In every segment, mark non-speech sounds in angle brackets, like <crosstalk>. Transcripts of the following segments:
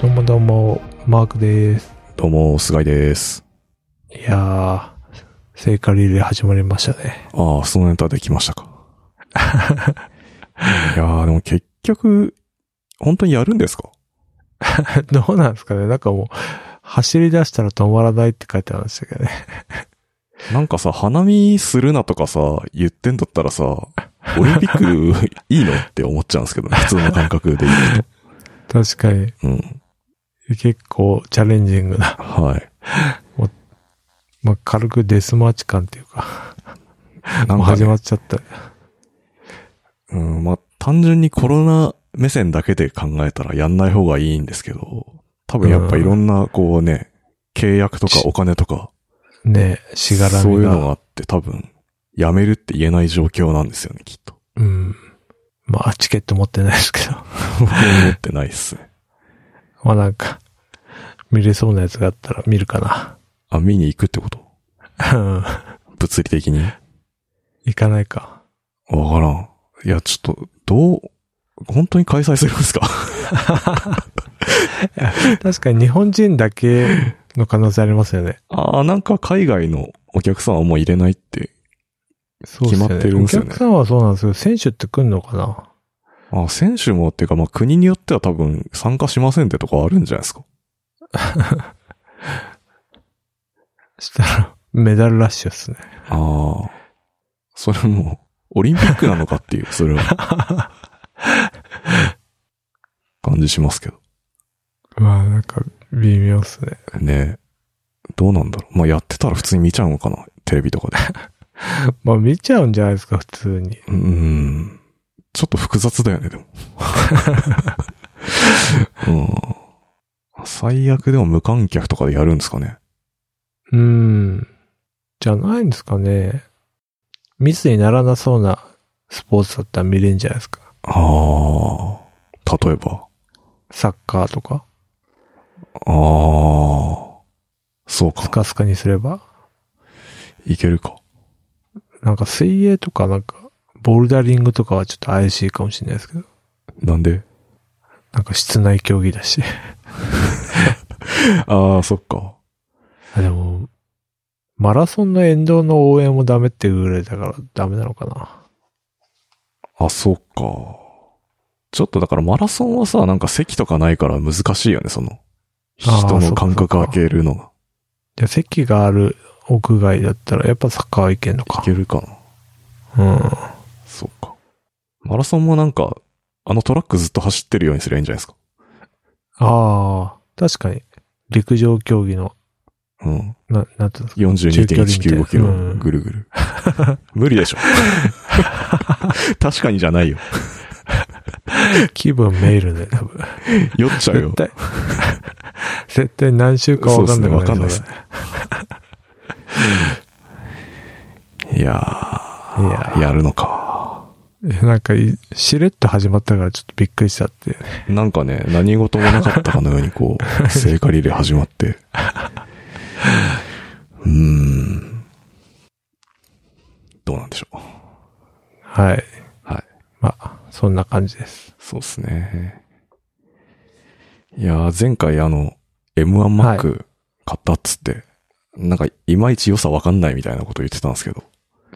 どうもどうも、マークです。どうも、菅井です。いやー、聖火リレー始まりましたね。ああ、そのネタできましたか。<laughs> いやー、でも結局、本当にやるんですか？<laughs> どうなんですかね？なんかもう、走り出したら止まらないって書いてあるんですけどね。<laughs> なんかさ、花見するなとかさ、言ってんだったらさ、オリンピックいいの？って思っちゃうんですけどね、普通の感覚で言う確かに、と。うん。結構チャレンジングな。はい。<laughs> まあ、軽くデスマーチ感っていうか、なんか、もう始まね、っちゃった。うん、まあ、単純にコロナ目線だけで考えたらやんない方がいいんですけど、多分やっぱいろんな、こうね、契約とかお金とか、ねしがらそうみが。いうのがあって多分、やめるって言えない状況なんですよね、きっと。うん。まあ、チケット持ってないですけど。<laughs> 持ってないっすね。まあなんか、見れそうなやつがあったら見るかな。あ、見に行くってこと？うん物理的に？行かないか。わからん。いや、ちょっと、どう、本当に開催するんですか？<laughs> 確かに日本人だけの可能性ありますよね。ああ、なんか海外のお客さんはもう入れないって。決まってるんですよねお客さんはそうなんですけど、選手って来んのかな？あ選手もっていうか、まあ国によっては多分参加しませんってとこあるんじゃないですか。<laughs> したら、メダルラッシュっすね。ああ。それも、オリンピックなのかっていう、それは。感じしますけど。まあなんか、微妙っすね。ねえ。どうなんだろう。まあやってたら普通に見ちゃうのかなテレビとかで。<laughs> まあ見ちゃうんじゃないですか、普通に。うーん。ちょっと複雑だよね、でも。<laughs> うん。最悪でも無観客とかでやるんですかね。うーん。じゃないんですかね。密にならなそうなスポーツだったら見れんじゃないですか。ああ。例えば。サッカーとか、ああ。そうか。スカスカにすれば。いけるか。なんか水泳とかなんか、ボルダリングとかはちょっと怪しいかもしれないですけど。なんで？なんか室内競技だし。<laughs> ああ、そっか。あでも、マラソンの沿道の応援もダメっていうぐらいだからダメなのかな。あ、そっか。ちょっとだからマラソンはさ、なんか席とかないから難しいよね、その。人の間そっか隔開けるのが。じゃあ席がある屋外だったらやっぱサッカーはいけんのいか。けるかな。うん。そっか。マラソンもなんか、あのトラックずっと走ってるようにすればいいんじゃないですか。ああ、確かに。陸上競技の、うん。な、なんていうんですか？42.195キロうんぐるぐる。<laughs> 無理でしょ。<laughs> 確かにじゃないよ。<laughs> 気分メールね、多分。酔っちゃうよ絶。対。絶対何週かわかんない？そうっすねわかんないっすね。いやいやー、やるのか。なんかい、しれっと始まったからちょっとびっくりしちゃって。なんかね、何事もなかったかのようにこう、<laughs> 聖火リレー始まって。うーん。どうなんでしょう。はい。はい。まあ、そんな感じです。そうですね。いやー、前回あの、M1Mac 買ったっつって、なんか、いまいち良さわかんないみたいなこと言ってたんですけど、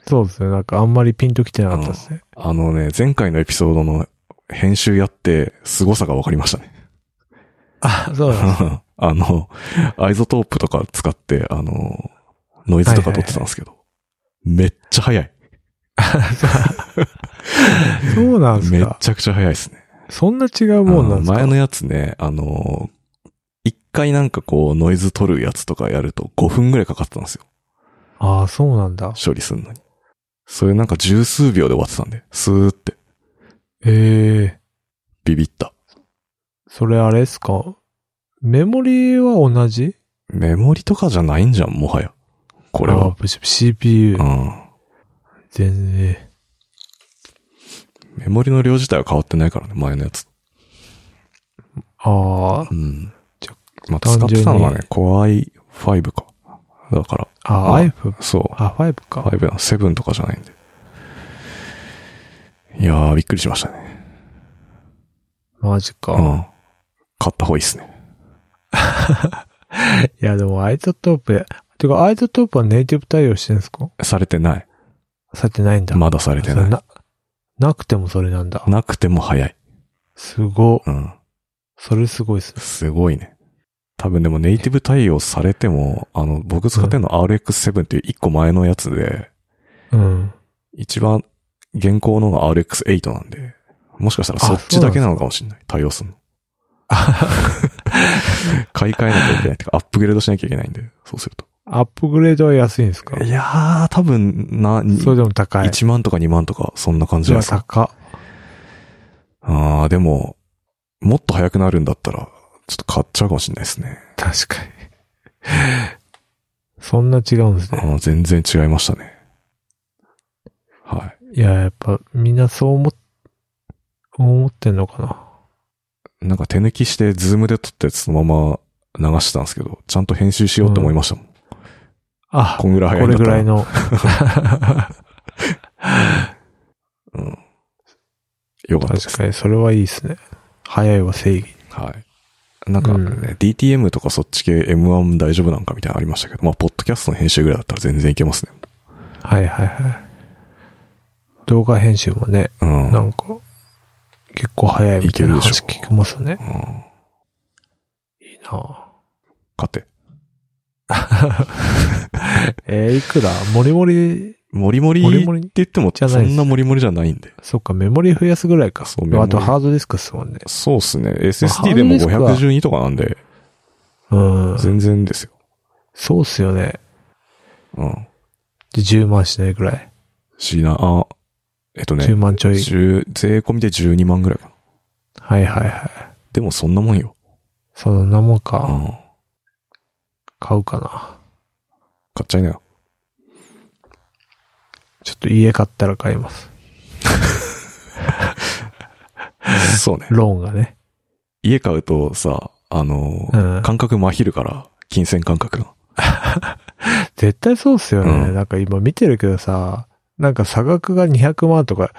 そうですね。なんかあんまりピンときてなかったですね。あのね、前回のエピソードの編集やって、凄さがわかりましたね。あ、そうなんです。あの、 iZotope とか使って、あの、ノイズとか取ってたんですけど、めっちゃ早い。そうなんですか。めっちゃくちゃ早いですね。そんな違うもんなんですか前のやつね、あの、一回なんかこう、ノイズ取るやつとかやると5分ぐらいかかってたんですよ。ああ、そうなんだ。処理するのに。それなんか十数秒で終わってたんで、スーって、ええビビった。それあれですか？メモリは同じ？メモリとかじゃないんじゃん、もはや。これあは。ー CPU う。ん。全然。メモリの量自体は変わってないからね、前のやつ。ああ、うん。じゃまあ、使ってたのはね、Core i5 か。だから、あ、まあ iPhone。そう。あ、5か。5な、7とかじゃないんで。いやー、びっくりしましたね。マジか。うん。買った方がいいっすね。<laughs> いや、でも iZotope、てか iZotope はネイティブ対応してるんですか？されてない。されてないんだ。まだされてない。な、なくてもそれなんだ。なくても早い。すご。うん。それすごいっすね。すごいね。多分でもネイティブ対応されても、あの、僕使ってるの RX7 っていう一個前のやつで、うん。一番現行のが RX8 なんで、もしかしたらそっちだけなのかもしれない。対応するの。<laughs> 買い替えなきゃいけないってか、アップグレードしなきゃいけないんで、そうすると。アップグレードは安いんですか？いやー、多分、な、にそれでも高い。1万とか2万とか、そんな感じじじゃないですか。高っ。あー、でも、もっと速くなるんだったら、ちょっと買っちゃうかもしれないですね。確かに。そんな違うんですね。あー全然違いましたね。はいや、やっぱみんなそう思っ、思ってんのかな。い。なんか手抜きして、ズームで撮ったやつそのまま流してたんですけど、ちゃんと編集しようって思いましたもん。あ、こんぐらいいんだったら。れぐらいの。<laughs> うん。よかったです。確かに、それはいいですね。早いは正義。はい。なんかね、うん DTM とかそっち系 M1 大丈夫なんかみたいなのありましたけど、まあ、ポッドキャストの編集ぐらいだったら全然いけますね。はいはいはい。動画編集もね、うん。なんか、結構早いみたいな話聞きますね。うん。いいな勝て。<laughs> えー、いくら？モリモリ、モリモリって言っても、そんなモリモリじゃないんで。そっか、メモリ増やすぐらいか。そうメモリあとハードディスクっすもんね。そうっすね。ハ SSD ーでもドディスクは512とかなんで、うん。全然ですよ。そうっすよね。うん。で、10万しないぐらい？しな、あ、えっとね、10万ちょい。10税込みで12万ぐらいかな。はいはいはい。でもそんなもんよ。そんなもんうか。ん。買うかな。買っちゃいなよ。ちょっと家買ったら買います。<laughs> そうね。ローンがね。家買うとさ、あの、うん感覚まひるから、金銭感覚が。<laughs> 絶対そうっすよね。うんなんか今見てるけどさ、なんか差額が200万とか、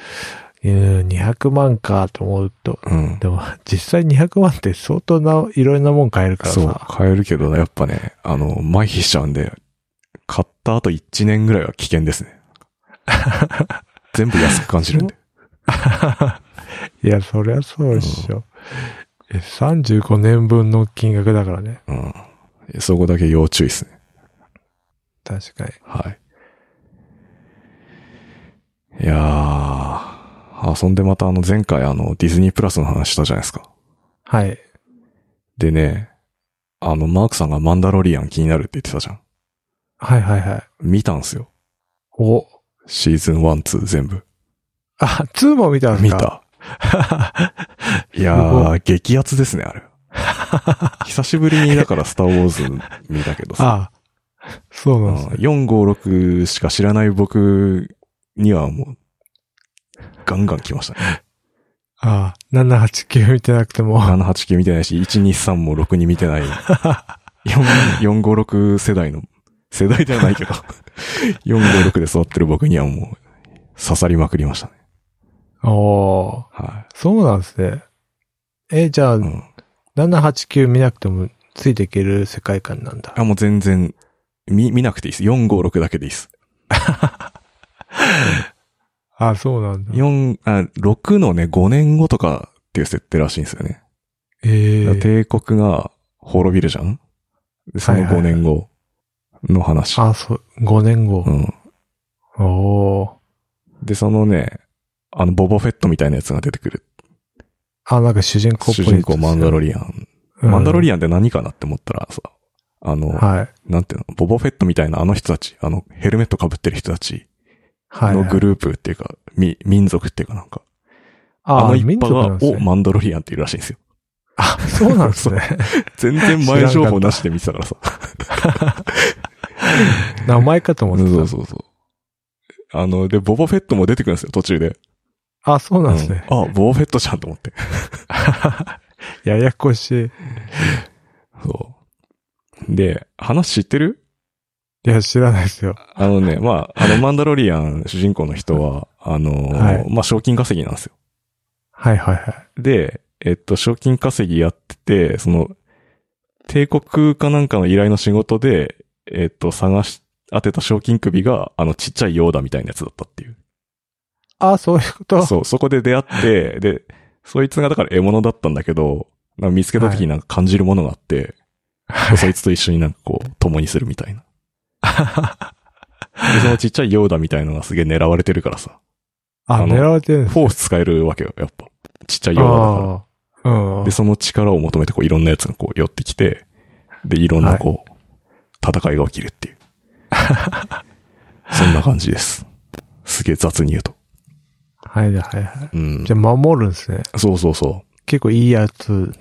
うん、200万かと思うと。うん。でも、実際200万って相当ないろんなもん買えるからそうさ。、買えるけど、やっぱね、あの、麻痺しちゃうんで、買った後1年ぐらいは危険ですね。<laughs> 全部安く感じるんで。<laughs> いや、そりゃそうでしょ。え、35年分の金額だからね。うん。そこだけ要注意ですね。確かに。はい。いやー、遊んでまたあの前回あのディズニープラスの話したじゃないですか。はい。でね、あのマークさんがマンダロリアン気になるって言ってたじゃん。はいはいはい。見たんすよ。お。シーズン1、2全部。あ、2も見たんです見かた。<laughs> いやー、激アツですね、あれ。<laughs> 久しぶりにだからスターウォーズ見たけどさ。あそうなんですね。4、5、6しか知らない僕にはもう、ガンガン来ましたね。あ <laughs> あ、789見てなくても。7、8、9見てないし、1、2、3も6に見てない。4、4、5、6世代の、世代ではないけど、4、5、6で育ってる僕にはもう、刺さりまくりましたね。おーはそうなんですね。え、じゃあ、い。うん。789見なくてもついていける世界観なんだ。あ、もう全然、見、見なくていいです。4、5、6だけでいいです。<laughs> あ、そうなんだ。4、あ、6のね、5年後とかっていう設定らしいんですよね。ええ帝国が滅びるじゃんでその5はいはいはい年後の話。あ、そう、5年後。うん。おーで、そのね、あの、ボバフェットみたいなやつが出てくる。あ、なんか主人公っぽい主人公マンダロリリアン。マンダロアリアンって何かなって思ったらさ、あの、ンはい。なんていうの、ボバフェットみたいなあの人たち、あの、ヘルメット被ってる人たちはい。のグループっていうか、み、民族っていうかなんか、ああの一派が、をなんですね。マンダロリアンっているらしいんですよ。あ、そうなんですね。全然前情報なしで見てたからさ。<laughs> <laughs> 名前かと思ってた。そうそうそう。あの、で、ボバフェットも出てくるんですよ、途中で。あ、そうなんですね。うんあ、ボバフェットじゃんと思って。<laughs> ややこしい。そう。で、話知ってる？いや、知らないですよ。あのね、まあ、あの、マンダロリアン主人公の人は、あのーはいまあ、賞金稼ぎなんですよ。はいはいはい。で、えっと、賞金稼ぎやってて、その、帝国かなんかの依頼の仕事で、えっ、と、探し、当てた賞金首が、あの、ちっちゃいヨーダみたいなやつだったっていう。あ、そういうことそう、そこで出会って、で、そいつがだから獲物だったんだけど、見つけた時になんか感じるものがあって、そいつと一緒になんかこう、共にするみたいな。で、そのちっちゃいヨーダみたいのがすげえ狙われてるからさ。あ、あの狙われてるフォース使えるわけよ、やっぱ。ちっちゃいヨーダだから。で、その力を求めて、こう、いろんなやつがこう、寄ってきて、で、いろんなこう、戦いが起きるっていう。<laughs> そんな感じです。すげえ雑に言うと。はいはいはい。うんじ。ゃあ守るんですね。そうそうそ結構いいやつ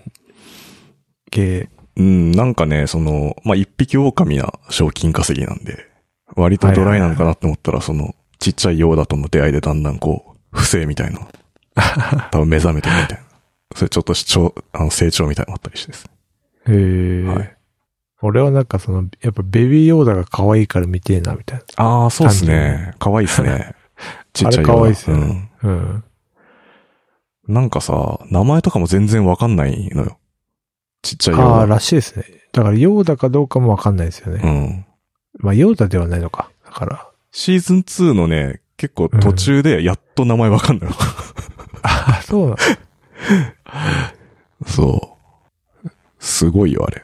系。う。うん、なんかね、その、まあ、一匹狼な賞金稼ぎなんで、割とドライなのかなって思ったら、その、ちっちゃいヨーダとの出会いでだんだんこう、不正みたいな、<laughs> 多分目覚めてるみたいな。それちょっと主張、あの、成長みたいなのあったりしてですね。へえ、はい俺はなんかその、やっぱベビーヨーダが可愛いから見てえな、みたいな。ああ、そうですね。可愛いですね。<laughs> ちっちゃいヨーダあれ可愛いっすよねうんうん。なんかさ、名前とかも全然わかんないのよ。ちっちゃいようああ、な。らしいですね。だからヨーダかどうかもわかんないですよね。うん。まあヨーダではないのか。だから。シーズン2のね、結構途中でやっと名前わかんないの。あ、そうなの。<laughs> そう。すごいよ、あれ。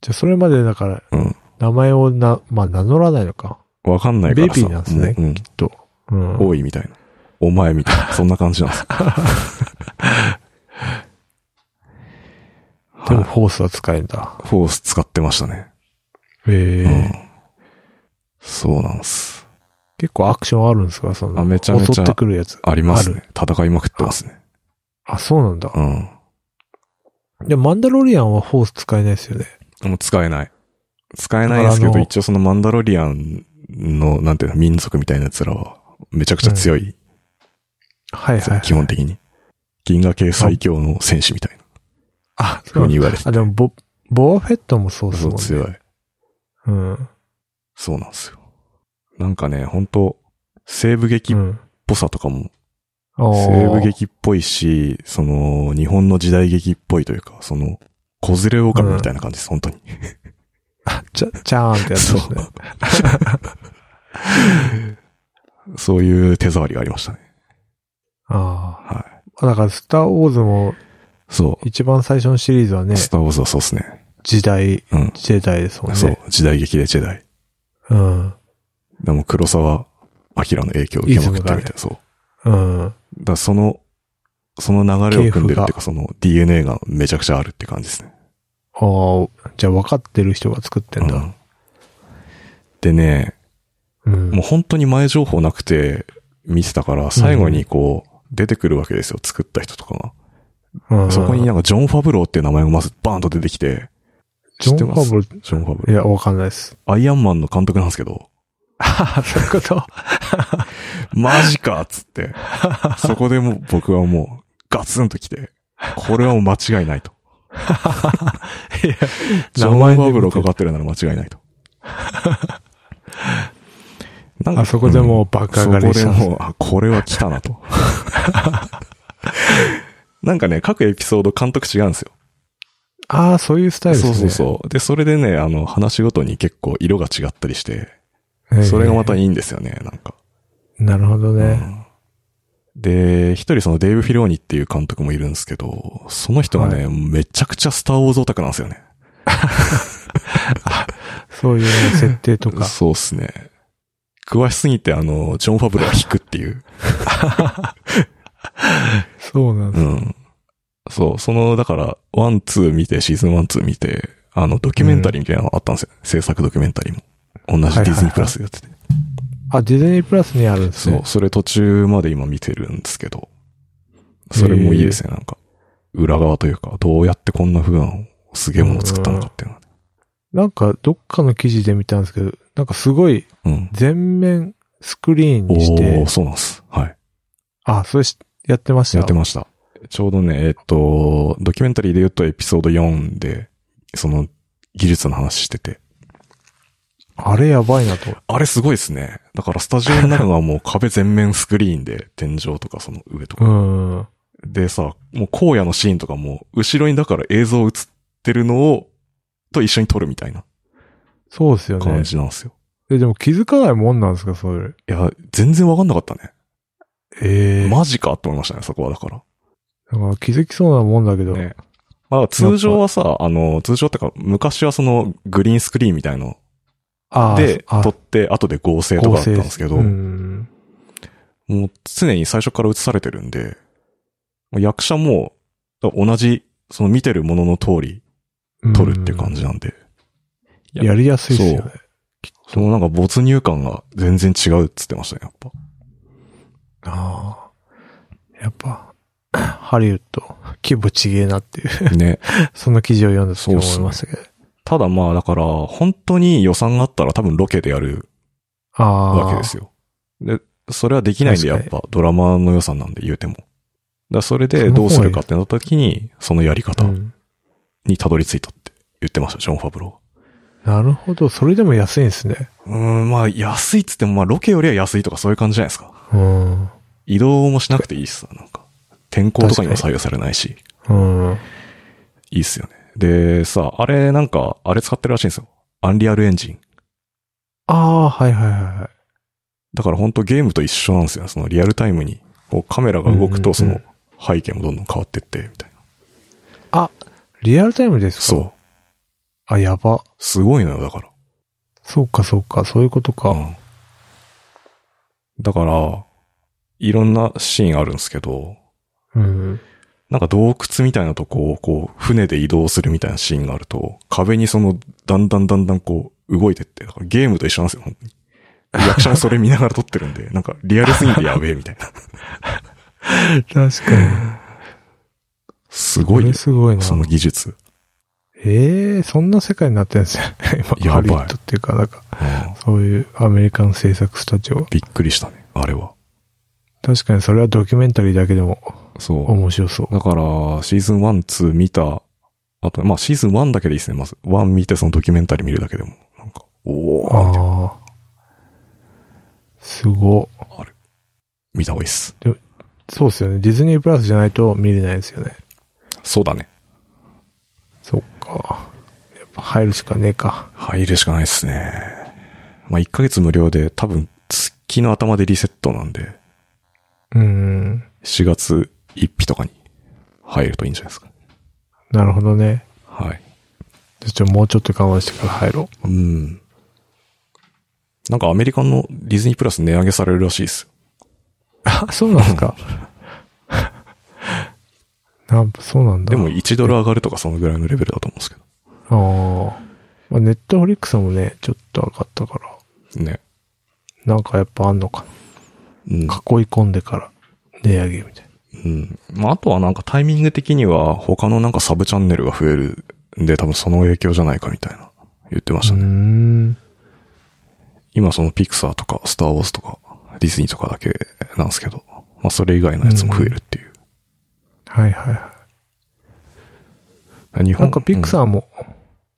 じゃあそれまでだから、うん。名前をな、まあ名乗らないのか。わかんないからさ。ベビーなんですねもううん。と。うん。多いみたいな。お前みたいな。そんな感じなんです。は <laughs> いでもフォースは使えんだ。フォース使ってましたね。へえ、うん。そうなんです。結構アクションあるんですか？その。あめちゃめちゃ襲ってくるやつ。ありますね。戦いまくってますね。あ、そうなんだ。うん。で、マンダロリアンはフォース使えないですよね。もう使えない。使えないですけど、一応そのマンダロリアンの、なんていうの、民族みたいな奴らは、めちゃくちゃ強い。はいはい。基本的に。銀河系最強の戦士みたいなあ、そう風に言われてあ、でも、ボ、ボアフェットもそうですね。う強い。うん。そうなんですよ。なんかね、本当西部劇っうん。ぽさとかも、おー西部劇っぽいし、その、日本の時代劇っぽいというか、その、小連れ狼みたいな感じです、本当に。ちゃ、ちゃーんってやつですね。そういう手触りがありましたね。あはい。あ。だから、スターウォーズも、そ一番最初のシリーズはう。ね、スターウォーズはそうですね。時代、うん。ジェダイですもんね。そう。時代劇でジェダイ。うん。でも黒沢明の影響を受けまくってるみたいな。そう。うん。だからその、その流れを組んでるっていうか、その DNA がめちゃくちゃあるって感じですね。ああ、じゃあ分かってる人が作ってんだ。うんでね、うん。もう本当に前情報なくて見てたから、最後にこう、出てくるわけですよ、作った人とかが。うんそこになんかジョン・ファブローっていう名前がまずバーンと出てきて、ジョン・フ知ってます？ァブル、ジョン・ファブロー。いや、わかんないです。アイアンマンの監督なんですけど、ああ、そういうこと？<laughs> マジかっつって。そこでもう僕はもうガツンと来て、これはもう間違いないと。いや、ジョン・ファブローかかってるなら間違いないと。なんあそこでもう爆上がりしたんですねそこでもう、あ、これは来たなと。<laughs> なんかね、各エピソード監督違うんですよ。ああ、そういうスタイルですね。そうそうそう。で、それでね、あの、話ごとに結構色が違ったりして、うそれがまたいいんですよね、なんか。なるほどね。うんで、一人そのデーブ・フィローニっていう監督もいるんですけど、その人がね、はめちゃくちゃスター・ウォーズオタクなんですよね。<laughs> そういうね設定とか。<laughs> そうっすね。詳しすぎて、あの、ジョン・ファブローが引くっていう。<laughs> そうなんです。うん。そう、その、だから、ワン、ツー見て、シーズンワン、ツー見て、あの、ドキュメンタリーみたいなのあったんですよ。制作ドキュメンタリーも。同じディズニープラスでやってて。あ、ディズニープラスにあるんですね。そう、それ途中まで今見てるんですけど、それもいいですね、なんか。裏側というか、どうやってこんな風なのすげえものを作ったのかっていうのはね。なんか、どっかの記事で見たんですけど、なんかすごいうん。全面スクリーンにしおてー、、そうなんです。はい。あ、それしやってました？やってました。ちょうどね、えっと、ドキュメンタリーで言うとエピソード4で、その技術の話してて。あれやばいなと。あれすごいですね。だからスタジオの中がもう壁全面スクリーンで、天井とかその上とうか。ん。でさ、もう荒野のシーンとかも、後ろにだから映像映ってるのを、と一緒に撮るみたいなそうですよね感。じなんですよ。え、でも気づかないもんなんですか、それ。いや、全然わかんなかったね。ええマジかと思いましたね、そこはだから。だから気づきそうなもんだけど。ね。まあ、通常はさ、あの、通常ってか、昔はそのグリーンスクリーンみたいので、あ撮って、後で合成とかだったんですけど、うん。もう常に最初から映されてるんで、役者も同じ、その見てるものの通り撮るって感じなんで、うんやりやすいですよね。そのなんか没入感が全然違うっつってましたね、やっぱ。ああ。やっぱ、ハリウッド、規模ちげえなっていう、ね。<laughs> その記事を読んだ時思いましたけど。ただまあ、だから、本当に予算があったら多分ロケでやる。わけですよ。で、それはできないんで、やっ確ぱドラマの予算なんで言うても。だそれでどうするかってなった時に、そのやり方うんにたどり着いたって言ってました、ジョン・ファブロなるほど。それでも安いんですね。ー。うーん、まあ、安いっつっても、まあ、ロケよりは安いとかそういう感じじゃないですか。うん。移動もしなくていいっすわ、なんか。天候とかにも左右されないし、うん。いいっすよね。で、さ、あれなんか、あれ使ってるらしいんですよ。アンリアルエンジン。ああ、はいはいはいはい。だから本当ゲームと一緒なんですよ。そのリアルタイムに、こうカメラが動くと、そうんうんの背景もどんどん変わってって、みたいな。あ、リアルタイムですか？そう。あ、やば。すごいのよ、だから。そうかそうか、そういうことか。うん。だから、いろんなシーンあるんですけど、うん。なんか洞窟みたいなとこを、こう、船で移動するみたいなシーンがあると、壁にその、だんだんだんだんこう、動いてって、だからゲームと一緒なんですよ、本当に。役者もそれ見ながら撮ってるんで、<laughs> なんか、リアルすぎてやべえ、みたいな。確かに。すごいよこれ、すごいな。その技術。ええそんな世界になってるんですよ。<laughs> 今、ハリウッドっていうか、なんか、うんそういうアメリカン制作スタジオ。びっくりしたね、あれは。確かにそれはドキュメンタリーだけでもそう。面白そう。だから、シーズン1、2見た、あと、まあ、シーズン1だけでいいですね、まず。1見てそのドキュメンタリー見るだけでも、なんか、おー、みたいなああ。すご。見た方がいいっす。そうですよね。ディズニープラスじゃないと見れないですよね。そうだね。そっか。やっぱ入るしかねえか。入るしかないっすね。まあ、1ヶ月無料で、多分、月の頭でリセットなんで、うん。4月1日とかに入るといいんじゃないですか。なるほどね。はい。じゃあちょ、もうちょっと我慢してから入ろう。うん。なんかアメリカのディズニープラス値上げされるらしいです。あ、そうなんですか？なんそうなんだ。でも1ドル上がるとかそのぐらいのレベルだと思うんですけああ。まあ、ネットフリックスもね、ちょっと上がったから、ど。ね。なんかやっぱあんのかうん。な。囲い込んでから値上げみたいうん。まあ、あとはなんかタイミング的には他のなんかサブチャンネルが増えるんで多分その影響じゃないかみたいな言ってましたね。ん。今そのピクサーとかスターウォーズとかディズニーとかだけなんですけど、まあそれ以外のやつも増えるっていう。はいはいはい。日本なんかピクサーも、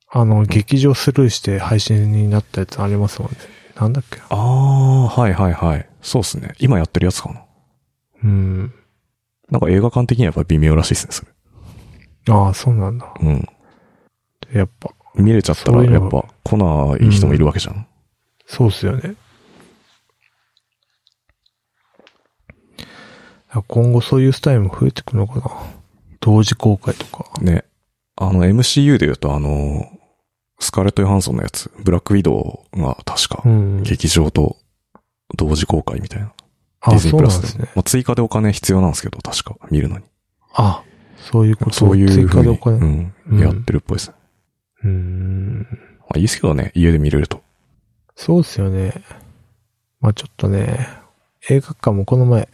あの、劇場スルーして配信になったやつありますもんね。なんだっけなああ、はいはいはい。そうっすね。今やってるやつかな。うん。なんか映画館的にはやっぱ微妙らしいですね、それ。ああ、そうなんだ。うん。やっぱ、見れちゃったらやっぱ来ない人もいるわけじゃん。そうっすよね。今後そういうスタイルも増えてくのかな。同時公開とか。ね。あの MCU で言うとあの、スカーレット・ヨハンソンのやつ、ブラック・ウィドウが確かうん。劇場と同時公開みたいな。デあ、ィズニーそうプラスで。なんですね。まあ、追加でお金必要なんですけど、確か見るのに。あ、そういうことそういう追加でお金。ううん、うんやってるっぽいですね。ーん。まあ、いいですけどね、家で見れると。そうっすよね。まあちょっとね、映画館もこの前、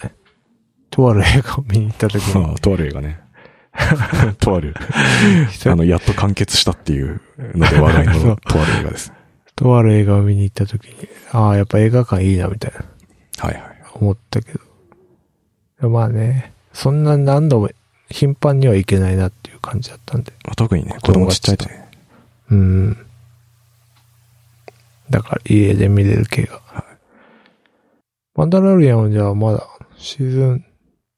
とある映画を見に行った時に、<laughs> まあ、とある映画ね。<laughs> とある。<laughs> あの、やっと完結したっていうので話題のとある映画です。とある映画を見に行った時に、ああ、やっぱ映画館いいな、みたいなはいはい。思ったけど。まあね、そんな何度も頻繁には行けないなっていう感じだったんで。まあ、特にね、子供ちっちゃいとね。うん。だから家で見れる系が。マンダラリアンはじゃあまだシーズン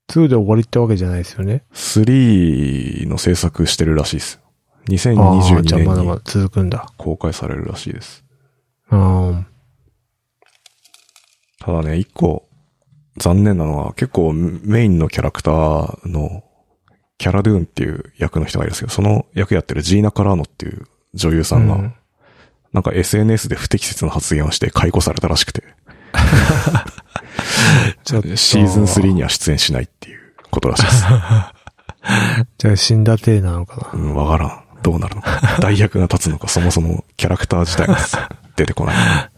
2で終わりってわけじゃないですよね。3の制作してるらしいです。あ2022あ、じゃあまだ年にまだ続くんだ。公開されるらしいです。うん。ただね、一個残念なのは結構メインのキャラクターのキャラドゥーンっていう役の人がいるんですけど、その役やってるジーナ・カラーノっていう女優さんが、うんなんか SNS で不適切な発言をして解雇されたらしくて、<laughs> ちょっとシーズン3には出演しないっていうことらしいです。<laughs> じゃあ死んだ体なのかうん、わからん。どうなるのか。代役が立つのか、そもそもキャラクター自体が出てこない。な。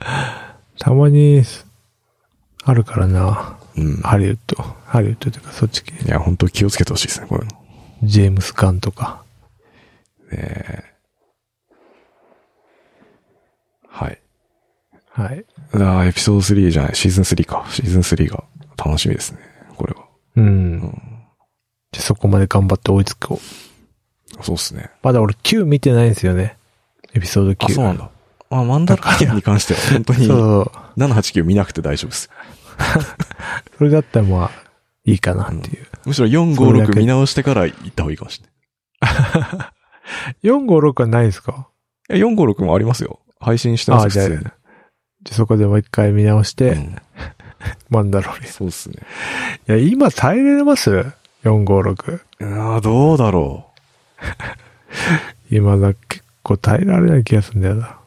<laughs> たまに、あるからな。うん。ハリウッド。ハリウッドというかそっち系。いや、本当気をつけてほしいですね、こういうの。ジェームス・ガンとか。えーはい。はい。あーエピソード3じゃない、シーズン3か。シーズン3が楽しみですね、これは。うん。じゃあそこまで頑張って追いつこう。そうっすね。まだ俺9見てないんですよね。エピソード9。あ、そうなんだ。あ、マンダラリアンに関しては本当に <laughs> そう。789見なくて大丈夫です。それだったらまあ、いいかなっていう。むしろ4、5、6それだけ見直してから行った方がいいかもしれ4、5、6はないですか？ない。え、4、5、6もありますよ。配信してますああ、じゃあ、じゃあそこでもう一回見直して、うん <laughs> マンダロリそうっすね。や、今耐えれます ?4、5、6。ああ、どうだろ <laughs> 今だ、結構耐えられない気がするんだよな。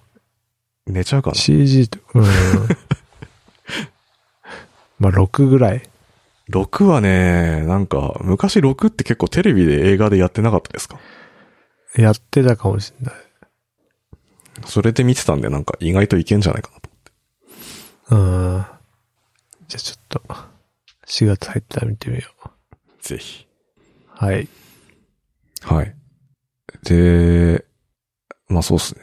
う。寝ちゃうかな。CG と、うん。<laughs> まあ、6ぐらい。6はね、なんか、昔6って結構テレビで映画でやってなかったですか？やってたかもしれない。それで見てたんで、なんか意外といけんじゃないかなと。うん。じゃあちょっと、4月入ったら見てみよう。ぜひ。はい。はい。で、まあそうっすね。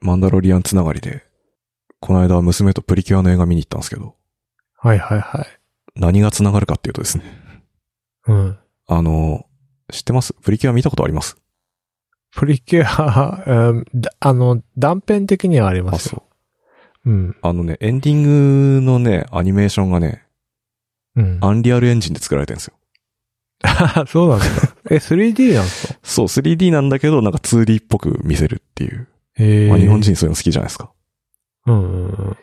マンダロリアンつながりで、この間娘とプリキュアの映画見に行ったんですけど、はいはいはい。何がつながるかっていうとですね、うん。あの、知ってます？プリキュア見たことあります？プリキュア、<laughs> うんだあの、断片的にはありますよ。うん。あのね、エンディングのね、アニメーションがね、うん。アンリアルエンジンで作られてるんですよ。あ、<laughs> そうなんですか。え、3D なんですか？そう、3D なんだけど、なんか 2D っぽく見せるっていう。ええまあ日本。人そういうの好きじゃないですか。うんうんうん。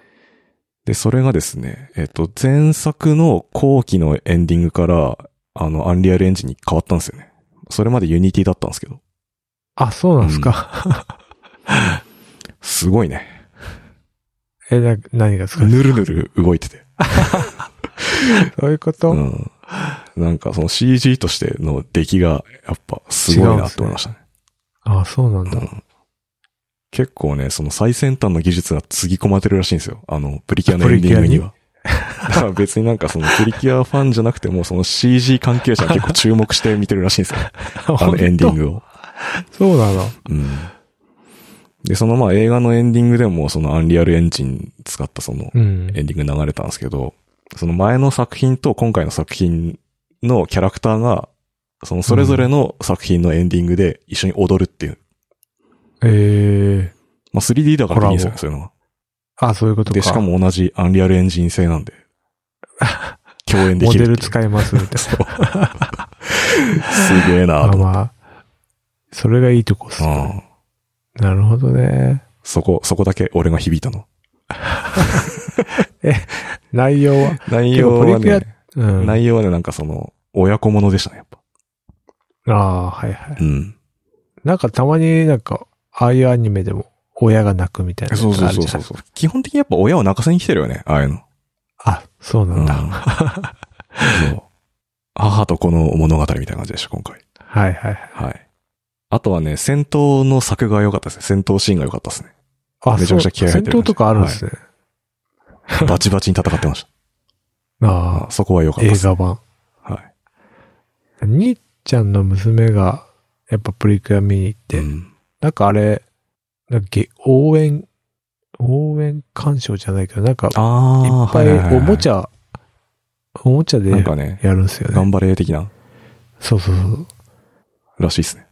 で、それがですね、えっと、前作の後期のエンディングから、あの、 Unreal Engine に変わったんですよね。それまで Unity だったんですけど。あ、そうなんですか。すごいね。え、な、何がですか？ぬるぬる動いてて。そういうこと、うん。なんかその CG としての出来が、やっぱすごいなって思いましたね。あ、そうなんだ。うん結構ね、その最先端の技術がつぎ込まれてるらしいんですよ。あの、プリキュアのエンディングに？は。だから別になんかそのプリキュアファンじゃなくても、その CG 関係者が結構注目して見てるらしいんですよ。<laughs> あのエンディングを。そうなの。うん。で、そのまあ映画のエンディングでもそのアンリアルエンジン使ったそのうん。エンディング流れたんですけど、その前の作品と今回の作品のキャラクターが、そのそれぞれの作品のエンディングで一緒に踊るっていう。ええまあ 3D だからいいんですよそういうのは。あ、そういうことか。で、しかも同じアンリアルエンジン製なんで、<laughs> 共演でモデきるっていう。ル使えますみたい <laughs> すげえな。なと思って。あまあ、それがいいとこっすね。うんなるほどね。そこ、そこだけ俺が響いたの。<laughs> 内容は？内容はね、うん。内容はね、なんかその、親子ものでしたね、やっぱ。ああ、はいはい。うん。なんかたまになんか、ああいうアニメでも親が泣くみたいなそう。そうそうそうそう。基本的にやっぱ親を泣かせに来てるよね、ああいうの。あ、そうなんだ。うんそう。母と子の物語みたいな感じでした、今回。はいはいはい。はい。あとはね、戦闘の作が良かったですね。戦闘シーンが良かったですね。あ、めちゃくちゃ気合入ってる戦闘とかあるんですね。バチバチに戦ってました。ああそこは良かったです。画版。はい。にっちゃんの娘が、やっぱプリキュア見に行って、うんなんかあれ、なんかげ応援、応援鑑賞じゃないけど、なんか、いっぱいおもちゃ、ゃ、おもちゃでやなんかね、るんですよね。頑張れ的な、そうそうそう。らしいですね。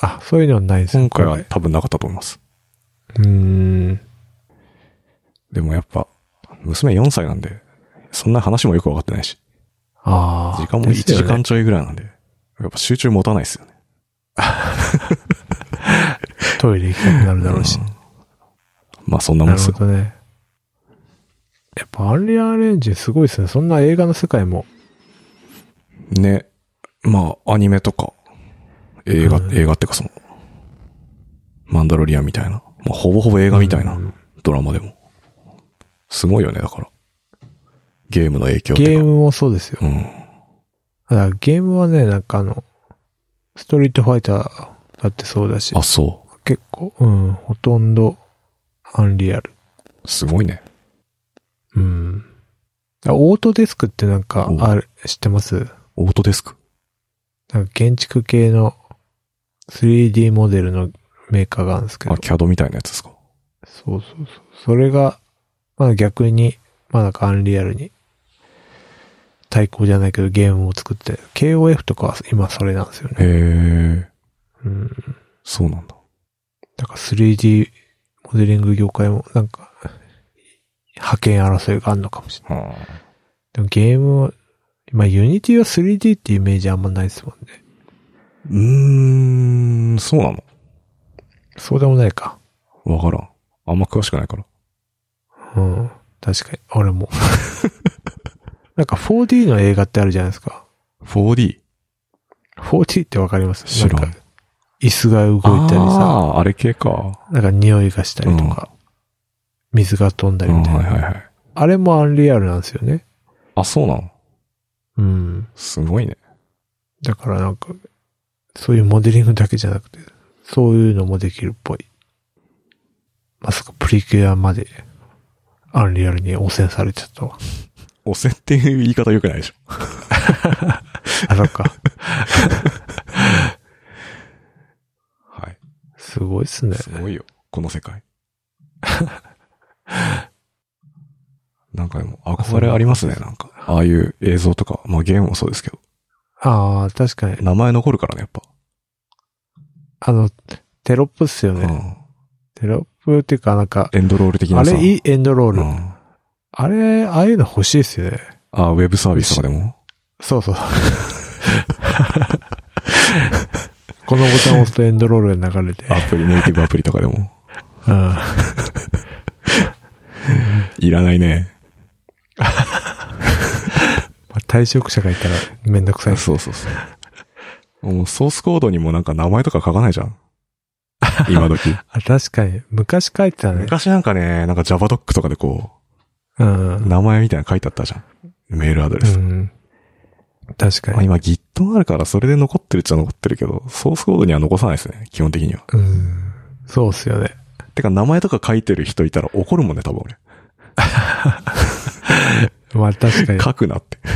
あ、そういうのはないです今回はこ多分なかったと思います。れうーん。でもやっぱ、娘4歳なんで、そんな話もよくわかってないし、ああ。時間も1ですよね時間ちょいぐらいなんで、やっぱ集中持たないですよね。トイレ行きたくなるだろうし。うんまあそんなもなんるすよ。ほどね。やっぱアンリアルエンジンすごいですね。そんな映画の世界も。ね。まあアニメとか、映画、うん映画ってかその、マンダロリアンみたいな。まあほぼほぼ映画みたいなうんドラマでも。すごいよね、だから。ゲームの影響。ゲームもそうですよ。うん。だゲームはね、なんかあの、ストリートファイターだってそうだしあ、、そ結構、うん、ほとんどアンリアル。う。すごいね。うん。あオートデスクってなんかおある、知ってます？オートデスク？なんか建築系の 3D モデルのメーカーがあるんですけどあ、。CAD みたいなやつですか？そうそうそう。それが、まあ逆に、まあなんかアンリアルに対抗じゃないけどゲームを作って、KOF とかは今それなんですよね。へえ、うん。そうなんだ。だから 3D モデリング業界もなんか、覇権争いがあるのかもしれない。はでもゲームは、まあ Unity は 3D ってイメージあんまないですもんね。うーん、そうなの？そうでもないか。わからん。あんま詳しくないから。うん。確かに。俺も。<laughs> なんか 4D の映画ってあるじゃないですか。4D? 4D ってわかります？知らんなんか、椅子が動いたりあさ、あ、あれ系か。なんか匂いがしたりとか、水が飛んだうん、りみたいな。はいはいはい。あれもアンリアルなんですよね。あ、そうなのうん。すごいね。だからなんか、そういうモデリングだけじゃなくて、そういうのもできるっぽい。まさかプリキュアまで、アンリアルに汚染されちゃったわ。汚染っていう言い方良くないでしょ。<laughs> あ、そっか。はい。すごいっすね。すごいよ。この世界。<laughs> なんかでも、憧れありますね、なんか。ああいう映像とか、まあゲームもそうですけど。ああ、確かに。名前残るからね、やっぱ。あの、テロップっすよね。うん。テロップっていうかなんか、エンドロール的あなさ。れいいエンドロール。うん。あれ、ああいうの欲しいっすよね。あ、ウェブサービスとかでも？そうそう。<laughs> このボタンを押すとエンドロールが流れて。アプリ、ネイティブアプリとかでも。うん。いらないね。まあ、退職者がいたらめんどくさいっす。そうそうそう。もうソースコードにもなんか名前とか書かないじゃん。今時。<laughs> あ、確かに。昔書いてたね。昔なんかね、なんか JavaDoc とかでこうんう、。名前みたいなの書いてあったじゃん。メールアドレス。うん。確かまあ、に。今 Git があるからそれで残ってるっちゃ残ってるけど、ソースコードには残さないですね、基本的には。うん。そうっすよね。てか名前とか書いてる人いたら怒るもんね、多分俺。<laughs> まあ確かに。書くなって。<laughs>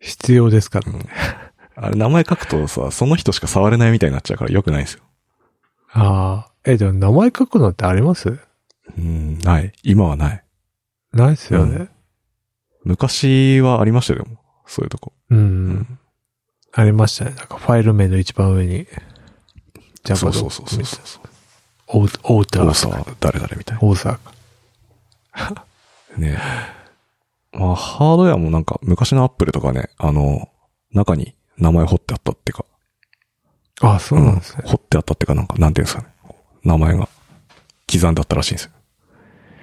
必要ですからね。あれ名前書くとさ、その人しか触れないみたいになっちゃうから良くないんですよ。ああ。え、でも名前書くのってあります？うん、ない。今はない。ないっすよね。昔はありましたよ、でも。そういうとこ。うん。うんありましたね。なんかファイル名の一番上に、ジャバドそうそうそうそうそう。オーオーター大沢誰々みたいオーサーか。な。<laughs> ねまあ、ハードウェアもなんか、昔のアップルとかね、あの、中に名前彫ってあったっていうか。あ、そうなんですね。彫ってあったっていうか、なんか、なんていうんですかね。名前が刻んであったらしいんですよ。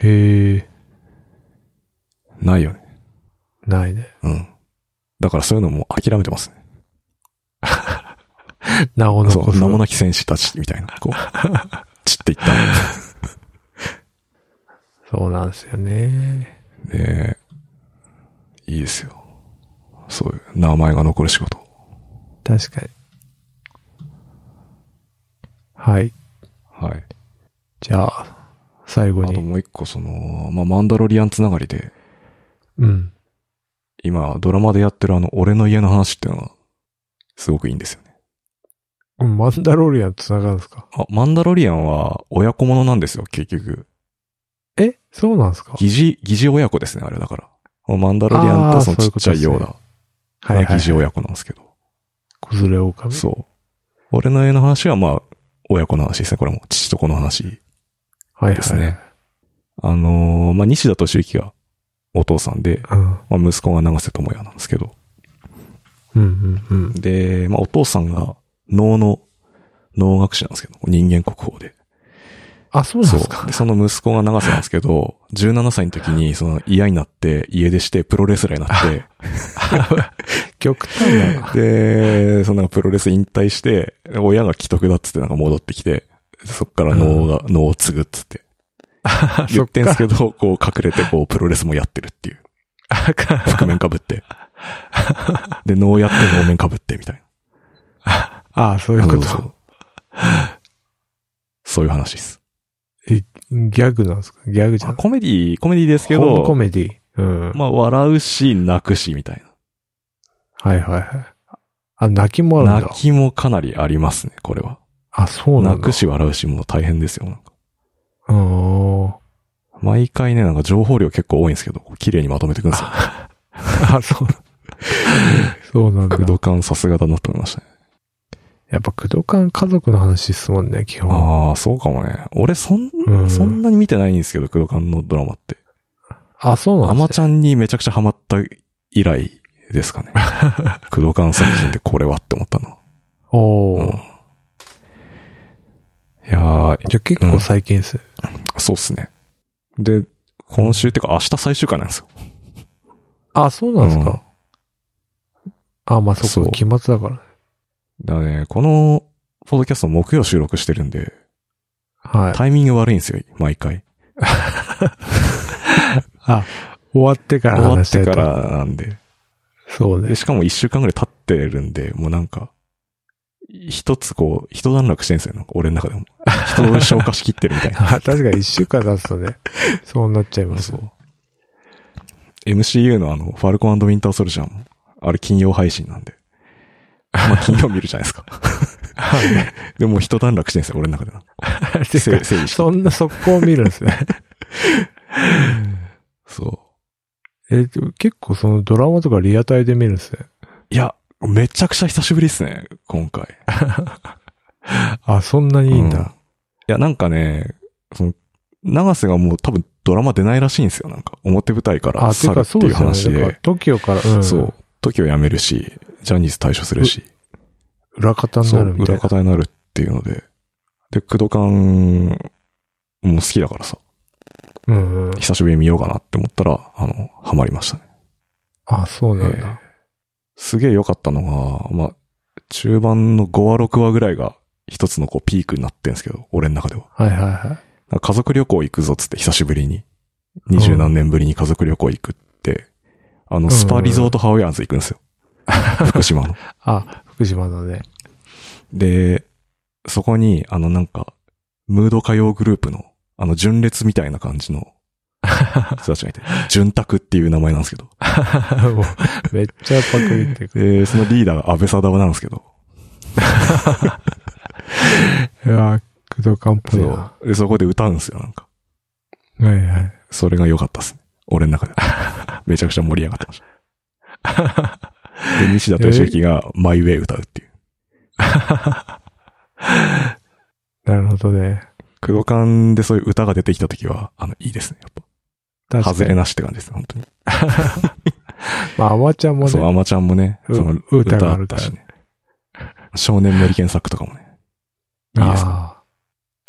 へえ、ないよね。ないね。うん。だからそういうのも諦めてますね。なおのそう、こそ。名もなき戦士たちみたいな、こう、<laughs> 散っていった。そうなんですよね。で、いいですよ。そういう名前が残る仕事。確かに。はい。はい。じゃあ、最後あとに。もう一個、その、まあ、マンダロリアンつながりで、うん。今、ドラマでやってるあの、俺の家の話っていうのは、すごくいいんですよね。うんマンダロリアン繋がるんですか？あ、マンダロリアンは親子者なんですよ、結局。え？そうなんですか？疑似、疑似親子ですね、あれだから。マンダロリアンとそのちっちゃいような、はいはい、はい。疑似親子なんですけど。子連れ狼？そう。俺の家の話はまあ、親子の話ですね。これも父と子の話はいはい。ですね。あのーまあ、西田敏行がお父さんで、うん。まあ、息子が長瀬智也なんですけど。うんうんうん。で、まあ、お父さんが脳の能楽師なんですけど、人間国宝で。あ、そうなん。ですかで、その息子が長瀬なんですけど、17歳の時に、その嫌になって、家出してプロレスラーになって、<laughs> 極端だな。で、そのプロレス引退して、親が既得だっつってなんか戻ってきて、そっから能が、能を継ぐっつって。<laughs> 言ってんすけど、こう隠れてこうプロレスもやってるっていう。覆面被って。<laughs> で、能やって能面被ってみたい <laughs> ああ、そういうな。こと。そうそういう話です。え、ギャグなんですか？ギャグじゃん。あコメディ、コメディですけホームコど、メディ。うん。まあ笑うし、泣くしみたいはいはいはい。あ、泣きもあな。るんだ泣。きもかなりありますね、これは。あ、そうなんだ。泣くし笑うしもう大変ですよ。毎回ね、なんか情報量結構多いんですけど、綺麗にまとめていくんですよ。<laughs> あ、そう。そうなんだ。<laughs> 駆動感さすがだなと思いましたね。やっぱ、駆動感家族の話ですもんね、基本。ああ、そうかもね。俺そん、うんそんなに見てないんですけど、駆動感のドラマって。あ、そうなんですアマちゃんにめちゃくちゃハマった以来ですかね。<laughs> 駆動感作品でこれはって思ったの。おー。うんいやー、じゃあ結構最近です。そうっすね。で、今週っていうか明日最終回なんですよ。あ、そうなんですか。あ、まあそそうっか、期末だから。だからね、この、ポッドキャスト木曜収録してるんで、はい。タイミング悪いんですよ、毎回。<laughs> あ、終わってから終わっ。てからなんで。そうねで、。しかも一週間ぐらい経ってるんで、もうなんか、一つこう、一段落してんですよ、俺の中でも。人の消化しきってるみたいな。あ <laughs> 確かに一週間経つとね、そうなっちゃいますそ。う。MCU のあの、ファルコンウィンターソルジャーも、あれ金曜配信なんで。まあ金曜見るじゃないですか。でも一段落してんですよ、俺の中でな。てか？整整理して。そんな速攻見るんですね。<laughs> そえ、でも結構そのドラマとかリアタイで見るんですね。う。いや、めちゃくちゃ久しぶりですね、今回。<laughs> あ、そんなにいいんうんいだ。や、なんかね、その、長瀬がもう多分ドラマ出ないらしいんですよ、なんか。表舞台から去るかっていう話ですよね。だからで。TOKIO から、うん。そう。時を辞めるし、ジャニーズ退所するし。裏方になるみたいな。方になるっていうので。で、駆動感も好きだからさ、うんうん。久しぶりに見ようかなって思ったら、あの、ハマりましたね。あ、そうなんええだ。すげえ良かったのが、まあ、中盤の5話6話ぐらいが一つのこうピークになってんですけど、俺の中では。はいはいはい。家族旅行行くぞっつって久しぶりに。二十何年ぶりに家族旅行行くって、あの、スパリゾートハワイアンズ行くんですよ。<laughs> 福島の。あ、福島のね。で、そこに、あのなんか、ムード歌謡グループの、あの、純烈みたいな感じの人たちがいて、純卓っていう名前なんですけど。<laughs> めっちゃパクリってくる。で、そのリーダーが安倍貞夫なんですけど。<laughs> いや、駆動感っぽい。で、そこで歌うんですよ、なんか。はいはい。それが良かったですね。俺の中で。<laughs> めちゃくちゃ盛り上がってました。で、西田敏行がマイウェイ歌うっていう。なるほどね。クドカンでそういう歌が出てきたときは、あの、いいですね。やっぱ。外れなしって感じですね、本当に。<laughs> まあ、アマちゃんもそう、ね。アマちゃんもね、うその歌歌があるしね。少年メリケンサックとかもね。いいですね。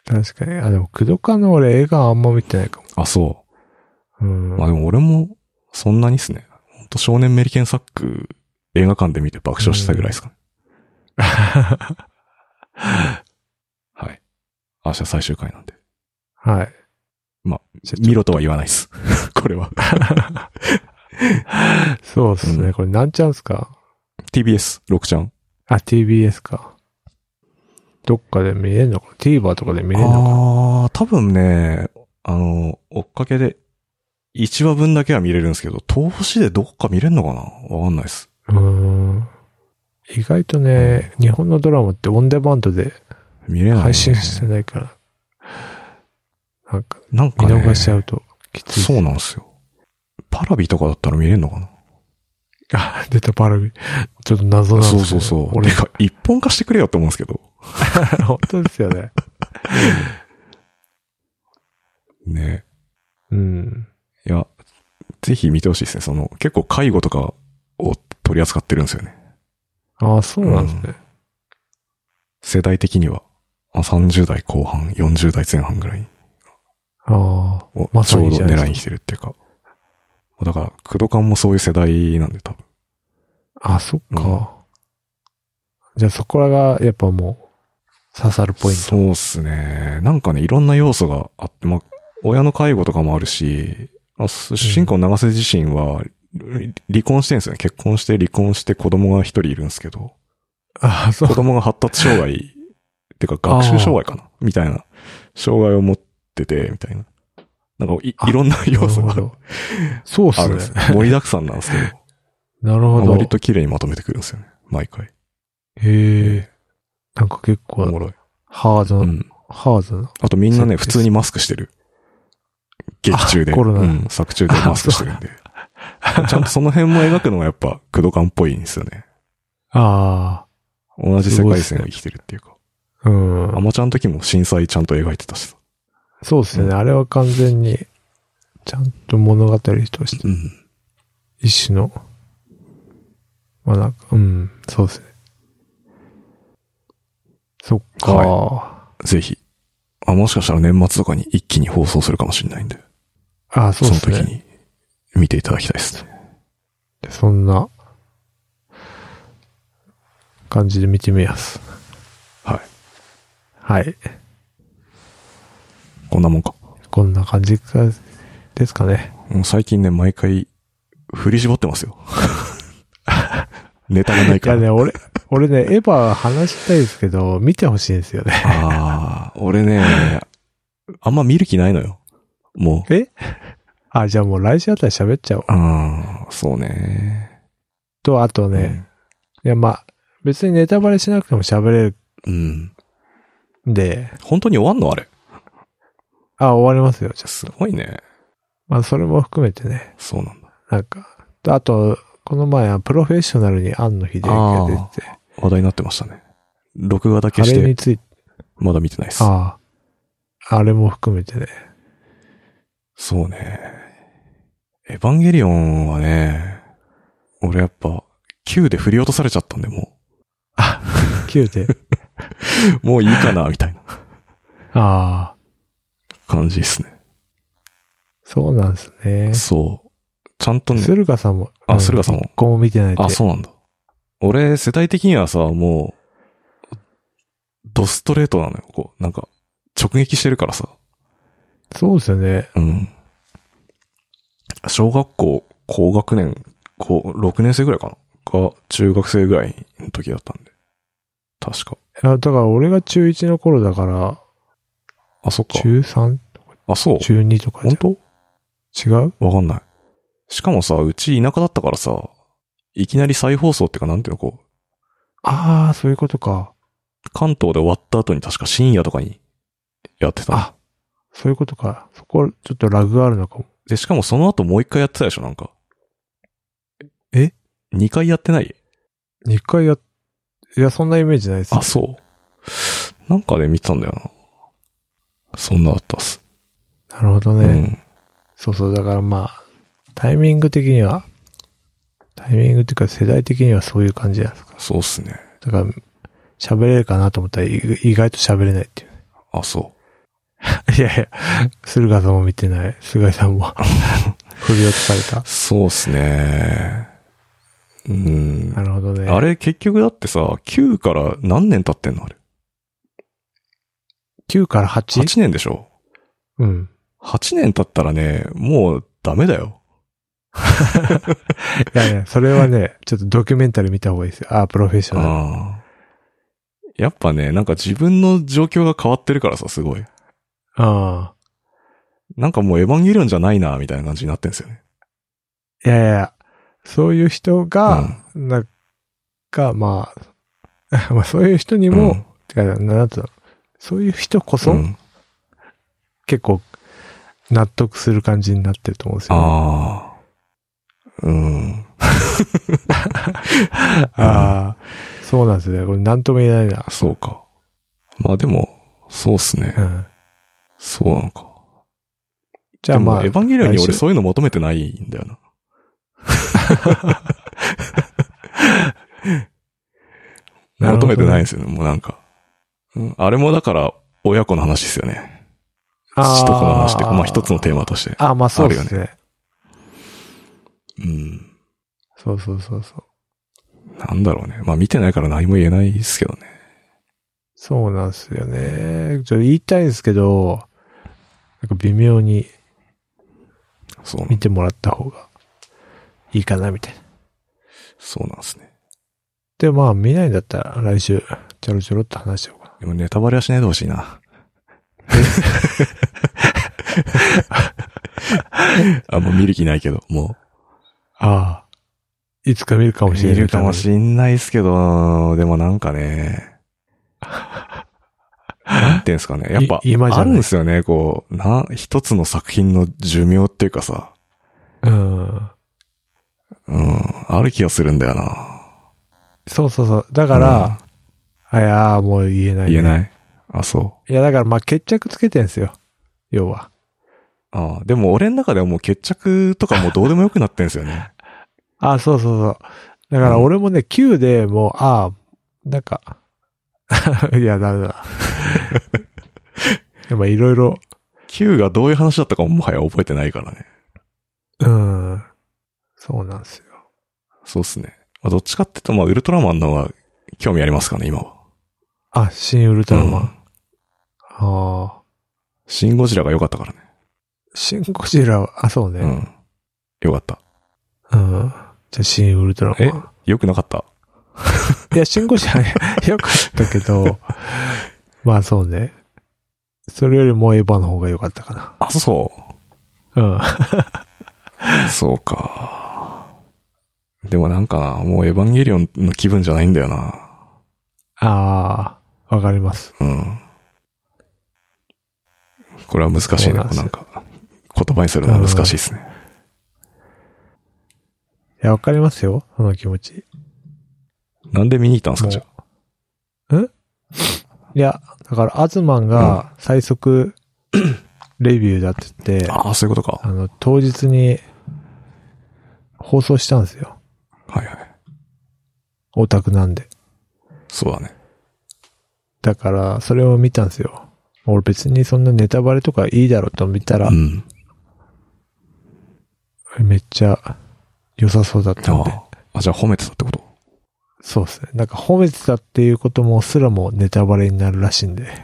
確かに。あ、でも、駆動感の俺映画あんま見てないかも。あ、そうう。ん。まあでも俺も、そんなにっすね。本当少年メリケンサック、映画館で見て爆笑したぐらいですかね。<laughs> はい。明日最終回なんで。はい。まあ見ろとは言わないです。<laughs> これは。<laughs> そうですね。うんこれなんちゃうんすか？TBS、6ちゃん。あ、TBS か。どっかで見れんのかな ?TVer とかで見れんのかな？ああ、多分ね、あの、追っかけで、1話分だけは見れるんですけど、投資でどっか見れんのかな？わかんないです。うーん。意外とね、日本のドラマってオンデマンドで見れない、ね。配信してないから。なんか、なんか、ね、見逃しちゃうときつい。そうなんですよ。パラビとかだったら見れんのかな？あ、出たパラビ。ちょっと謎なんですそうそうそう。俺て、か、一本化してくれよって思うんですけど。<laughs> 本当ですよね。ねうん。いや、ぜひ見てほしいですね。その、結構介護とかを取り扱ってるんですよね。ああ、そうなんですね。世代的には。あ30代後半、40代前半ぐらいああ。をまさちょうど狙いに来てるっていうか。だから、クドカンもそういう世代なんで多分。あ、そっか。うんじゃあそこらが、やっぱもう、刺さるポイント。そうっすね。なんかね、いろんな要素があって、まあ、親の介護とかもあるし、まあ主人公長瀬自身は、り離婚してるんですよね。結婚して離婚して子供が一人いるんですけど、ああ、そう子。供が発達障害、っ <laughs> ていうか学習障害かなみたいな、障害を持ってて、みたいな。なんかい、あいろんな要素がなるそうっすね。盛りだくさんなんですけど、<laughs> なるほど。割と綺麗にまとめてくるんですよね。毎回。へえ。なんか結構、おもろい。ハードな、うん。ハードな。あとみんなね、普通にマスクしてる。劇中で。あコロナうん、作中で <laughs> マスクしてるんで。ちゃんとその辺も描くのがやっぱ、クドカンっぽいんですよね。あ同じ世界線を生きてるっていうか。あ、うん。アマちゃんの時も震災ちゃんと描いてたしさ。そうですね、うんあれは完全に、ちゃんと物語として、うん。一種の、まあなんか、うん、そうですね。そっか、はぜひ。あ、もしかしたら年末とかに一気に放送するかもしれないんで、ああ、そそうのですね。時に見ていただきたいですね。そんな、感じで見てみます。はい。はい。こんなもんか。こんな感じか、ですかね。もう最近ね、毎回、振り絞ってますよ。<laughs> ネタがないから。いやね、俺、俺ね、エヴァ話したいですけど、見てほしいんですよね。ああ、俺ね、あんま見る気ないのよ。もう。え？あ、じゃあもう来週あたり喋っちゃおう。ああ、そうね。と、あとね、いや、まあ、別にネタバレしなくても喋れるうん。んで、本当に終わんの？あれ。あ、終わりますよ、じゃあ。すごいね。まあ、それも含めてね、そうなんだ。なんか、とあと、この前はプロフェッショナルに庵野秀明が出てて、話題になってましたね。録画だけあして、れについて、まだ見てないです。ああ、あれも含めてね、そうね。エヴァンゲリオンはね、俺やっぱ、Q で振り落とされちゃったんで、も9で、う、<laughs> もういいかな、みたいなああ、感じですね。そうなんですね。そう。ちゃんとね、駿河さんも、あう駿河さんも一個も見てない。あ、そうなんだ。俺、世代的にはさ、もう、ドストレートなのよ。こう、なんか、直撃してるからさ。そうですよね。うん。小学校、高学年、高、6年生ぐらいかなが、中学生ぐらいの時だったんで。確か。いや、だから俺が中1の頃だから、あ、そっか。中 3? あ、そう。中2とかじ本当？ゃ違う？わかんない。しかもさ、うち田舎だったからさ、いきなり再放送ってかなんていうのこう、ああ、そういうことか。関東で終わった後に確か深夜とかにやってたの。あ、そういうことか。そこ、ちょっとラグがあるのかも。で、しかもその後もう一回やってたでしょ、なんか。え？二回やってない？2回や、いや、そんなイメージないです。あ、そう。なんかで見てたんだよな。そんなだったっす。なるほどね。うん。そうそう、だからまあ、タイミング的には、タイミングっていうか世代的にはそういう感じじゃないですか？そうっすね。だから、喋れるかなと思ったら意意外と喋れないっていう。あ、そ <laughs> いやいや、駿河さんも見てない。菅井さんも <laughs> 振り落とされた？う。。そうっすね。うんな。るほどね。あれ結局だってさ、9から何年経ってんのあれ？?9 から 8? 8年でしょうん。8年経ったらね、もうダメだよ。<laughs> いやいや、それはね、ちょっとドキュメンタリー見た方がいいですよ。あ、プロフェッショナル。ああ。やっぱね、なんか自分の状況が変わってるからさ、すごい。ああ。なんかもうエヴァンゲリオンじゃないな、みたいな感じになってんですよね。いやいや、そういう人が、なんか、まあ、<laughs> まあそういう人にも、うんてか、なんつうの、そういう人こそ、うん結構、納得する感じになってると思うんですよ、ああ。うん。<laughs> ああ、そうなんですね。これ何とも言えないな。そうか。まあでも、そうっすねう。ん。そうなのか。じゃあまあ、エヴァンゲリオンに俺そういうの求めてないんだよな。<laughs> <laughs> 求めてないんですよね、もうなんか。うんあれもだから、親子の話ですよね。父と子の話って、まあ一つのテーマとして。ああ、まあそうですね。うん。そうそうそうそう。なんだろうね。まあ見てないから何も言えないですけどね。そうなんですよね。ちょっと言いたいですけど、なんか微妙にそう、見てもらった方がいいかな、みたいな。そうなんですね。で、まあ見ないんだったら来週、ちょろちょろっと話しようかでもネタバレはしないでほしいな。<laughs> あ、もう見る気ないけど、もな。ああ。いつか見るかう。もしれない。見るかもしんないですけど、でもなんかね、なんていうんですかね。やっぱ、あるんですよね、こう、な、一つの作品の寿命っていうかさ、うん。うん、ある気がするんだよな。そうそうそう。だから、あいやー、もう言えない、。言えない？いあ、そう。いや、だからまあ決着つけてんすよ。要は。ああ、でも俺の中ではもう決着とかもうどうでもよくなってんですよね。<laughs> あそうそうそう。だから俺もね、9でもう、ああ、なんか、<laughs> いや、ダメだ。<laughs> やっぱいろいろ、Q がどういう話だったかももはや覚えてないからね。うん。そうなんですよ。そうっすね。まあ、どっちかっていうと、まあ、ウルトラマンの方が興味ありますかね、今は。あ、新ウルトラマン。うんああ。シン・ゴジラが良かったからね。シン・ゴジラは、あ、そうね。うん。良かった。うん。じゃあ、新ウルトラえマン。良くなかった？<laughs> いや、シン・ゴジラね、<laughs> よかったけど、まあそうね。それよりもエヴァの方が良かったかあ、そな。うん。う。<laughs> そうか。でもなんかな、もうエヴァンゲリオンの気分じゃないんだよな。ああ、わかります。うん。これは難しいね。そうなんなんか、言葉にするのは難しいですね。いや、わかりますよ。その気持ち。なんで見に行ったんですか、じゃあ？いや、だから、アズマンが最速 <clears throat> レビューだって言って、ああ、そういうことか。あの、当日に放送したんですよ。はいはい。オタクなんで。そうだね。だから、それを見たんですよ。俺別にそんなネタバレとかいいだろうと見たらう、ん。めっちゃ良さそうだったんで。あじゃあ褒めてたってこと？そうですね。なんか褒めてたっていうこともすらもネタバレになるらしいんで。<laughs>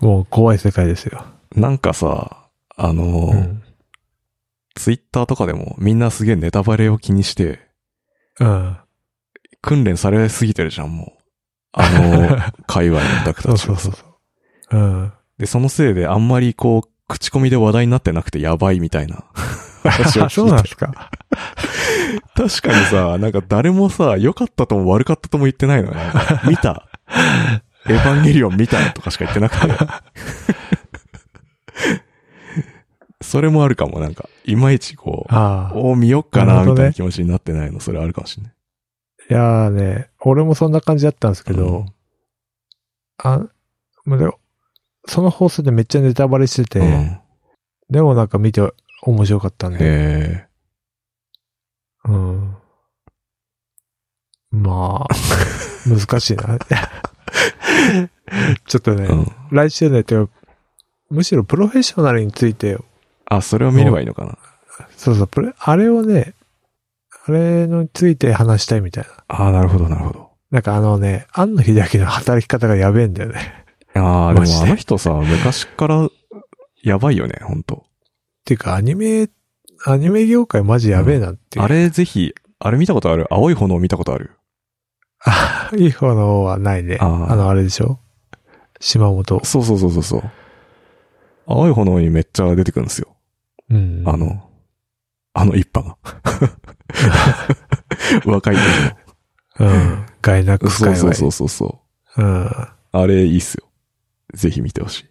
もう怖い世界ですよ。なんかさ、あのーうん。ツイッターとかでもみんなすげえネタバレを気にして、うん。訓練されすぎてるじゃん、もう。あの、界隈のオタクそうたちがさそうそうそう。うん。で、そのせいであんまりこう、口コミで話題になってなくてやばいみたいな。<laughs> そうなんですか？確かにさ、なんか誰もさ、良かったとも悪かったとも言ってないのよ。なんか見た。エヴァンゲリオン見たとかしか言ってなくて。それもあるかも、なんか、いまいちこう。おー見よっかな、みたいな気持ちになってないの、それあるかもしれない。いやーね、俺もそんな感じだったんですけど、うんあ、もうでもその放送でめっちゃネタバレしてて、うん。でもなんか見て面白かったんで、へえ。うん。まあ、<laughs> 難しいな。<laughs> ちょっとね、うん。来週ね、てかむしろプロフェッショナルについて、あ、それを見ればいいのかな。そうそう、あれをね、あれについて話したいみたいな。ああ、なるほど、なるほど。なんかあのね、庵野秀明の働き方がやべえんだよね。ああ、でもあの人さ、昔からやばいよね、ほんと。っていうか、アニメ、アニメ業界マジやべえなっていう。あれぜひ、あれ見たことある？青い炎見たことある？あ、いい方の方はないね。あーあの、あれでしょ？島本。そうそうそうそうそう。青い炎にめっちゃ出てくるんですよ。うん。あの、あの一派が。<laughs> 若い時うん。ガイナックの。ス界隈。そうそうそうそうそう。うん。あれいいっすよ。ぜひ見てほし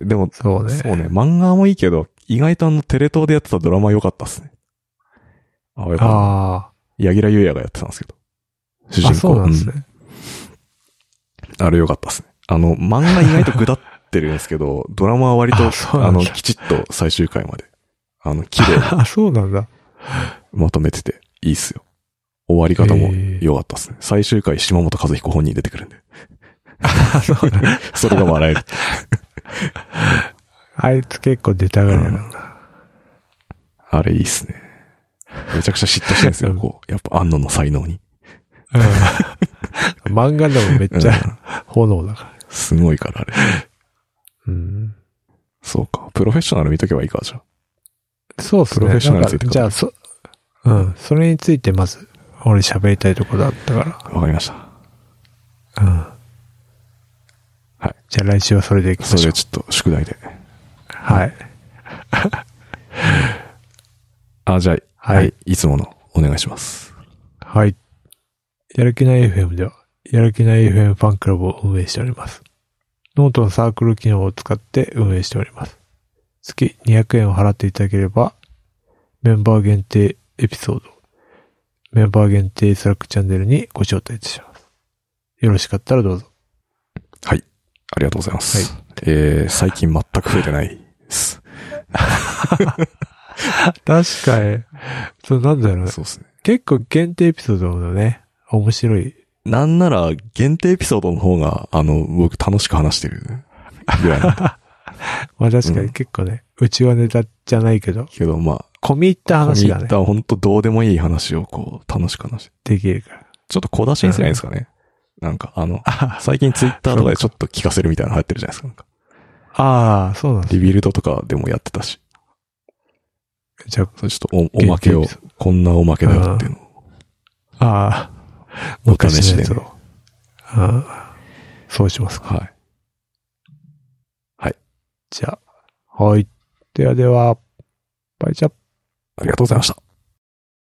い。でも、そうね。そうね、漫画もいいけど、意外とあのテレ東でやってたドラマ良かったっすね。青い炎。あ柳楽優弥がやってたんですけど。主あ。あ、人公。そうなんですね。うんあれ良かったっすね。あの、漫画意外と下ってるんですけど、<laughs> ドラマは割と、あの、きちっと最終回まで、あの、綺麗に <laughs> あ、そうなんだ。まとめてて、いいっすよ。終わり方も良かったですね。最終回、島本和彦本人出てくるんで。それが笑える。あいつ結構出たがりだからな。あれいいっすね。めちゃくちゃ嫉妬してるんですよ、うんこう。やっぱ、安野の才能に。うん漫画でもめっちうんゃ炎だから。すごいから、あれ。うん。そうか。プロフェッショナル見とけばいいか、じゃあ。そうっすね。プロフェッショナルについてじゃあ、そ、うん。それについてまず、俺喋りたいところだったかわかりました。ら。うん。はい。じゃあ来週はそれでいきましょう。それでちょっと宿題で。はい。<laughs> あ、じゃあ、はいはい。いつものお願いします。はい。やる気ない FM では、やる気ない FM ファンクラブを運営しております。ノートのサークル機能を使って運営しております。月200円を払っていただければ、メンバー限定エピソード、メンバー限定 Slack チャンネルにご招待いたします。よろしかったらどうぞ。はい。ありがとうございます。えー、最近全く増えてないです。<laughs> 確かに、そうなんだろうね。そうですね。結構限定エピソードのね、面白い。なんなら、限定エピソードの方が、あの、僕楽しく話してるぐらいなんで。<laughs> まあ確かうんに結構ね、うちはネタじゃないけど、けど、まあ、込み入った話がね込み入っ、た本当どうでもいい話をこう、楽しく話して。できるから。ちょっと小出しにすればいですかね。なんか、あの、あ最近ツイッターとかでちょっと聞かせるみたいなの流行ってるじゃないですか。かあー、そうなんですリビルドとかでもやってたし。じゃあ、それちょっとおおまけをこんなおまけだよっていうのを。ああ、お試しで。ああそうしますか。はい。じゃあ、はい。ではでは、バイチャありがとうございました。